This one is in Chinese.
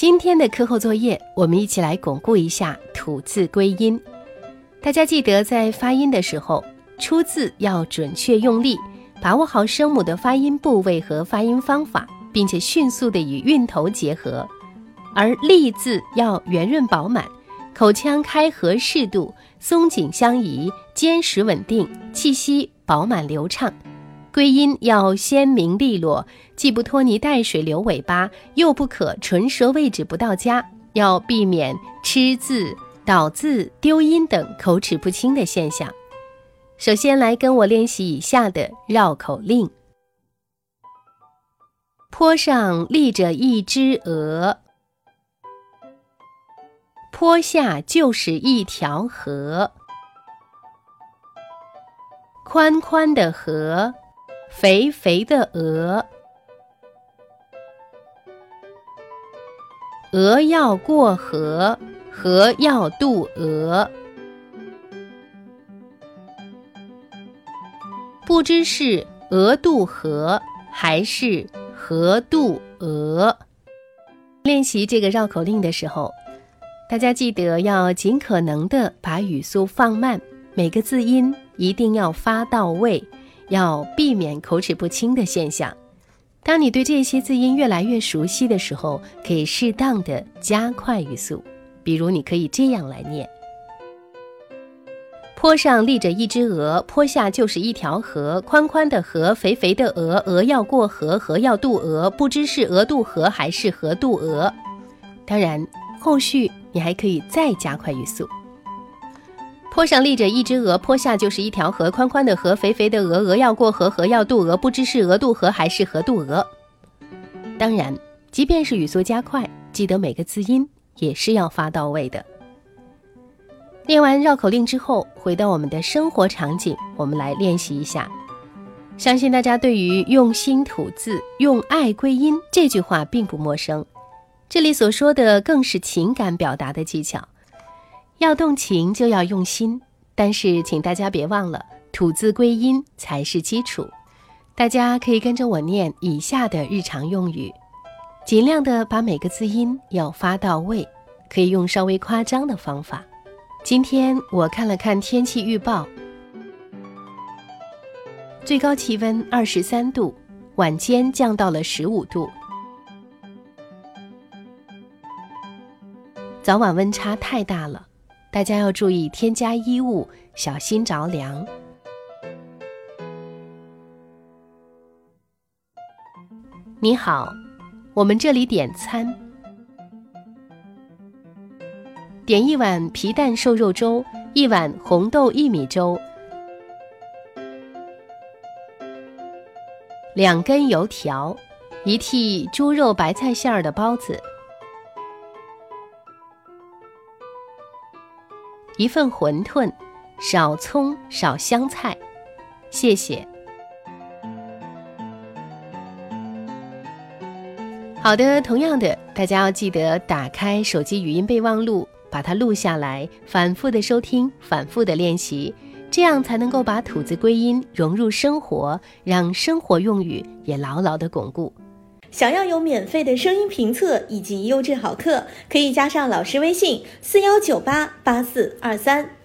今天的课后作业，我们一起来巩固一下吐字归音。大家记得在发音的时候，出字要准确用力，把握好声母的发音部位和发音方法，并且迅速的与韵头结合。而立字要圆润饱满，口腔开合适度，松紧相宜，坚实稳定，气息饱满流畅。归音要鲜明利落，既不拖泥带水留尾巴，又不可唇舌位置不到家，要避免吃字、倒字、丢音等口齿不清的现象。首先来跟我练习以下的绕口令：坡上立着一只鹅，坡下就是一条河，宽宽的河。肥肥的鹅，鹅要过河，河要渡鹅。不知是鹅渡河，还是河渡鹅。练习这个绕口令的时候，大家记得要尽可能的把语速放慢，每个字音一定要发到位。要避免口齿不清的现象。当你对这些字音越来越熟悉的时候，可以适当的加快语速。比如，你可以这样来念：坡上立着一只鹅，坡下就是一条河，宽宽的河，肥肥的鹅，鹅要过河，河要渡鹅，不知是鹅渡河还是河渡鹅。当然，后续你还可以再加快语速。坡上立着一只鹅，坡下就是一条河，宽宽的河，肥肥的鹅，鹅要过河，河要渡鹅，不知是鹅渡河还是河渡鹅。当然，即便是语速加快，记得每个字音也是要发到位的。练完绕口令之后，回到我们的生活场景，我们来练习一下。相信大家对于“用心吐字，用爱归音”这句话并不陌生，这里所说的更是情感表达的技巧。要动情就要用心，但是请大家别忘了吐字归音才是基础。大家可以跟着我念以下的日常用语，尽量的把每个字音要发到位，可以用稍微夸张的方法。今天我看了看天气预报，最高气温二十三度，晚间降到了十五度，早晚温差太大了。大家要注意添加衣物，小心着凉。你好，我们这里点餐，点一碗皮蛋瘦肉粥，一碗红豆薏米粥，两根油条，一屉猪肉白菜馅儿的包子。一份馄饨，少葱少香菜，谢谢。好的，同样的，大家要记得打开手机语音备忘录，把它录下来，反复的收听，反复的练习，这样才能够把吐字归音融入生活，让生活用语也牢牢的巩固。想要有免费的声音评测以及优质好课，可以加上老师微信：四幺九八八四二三。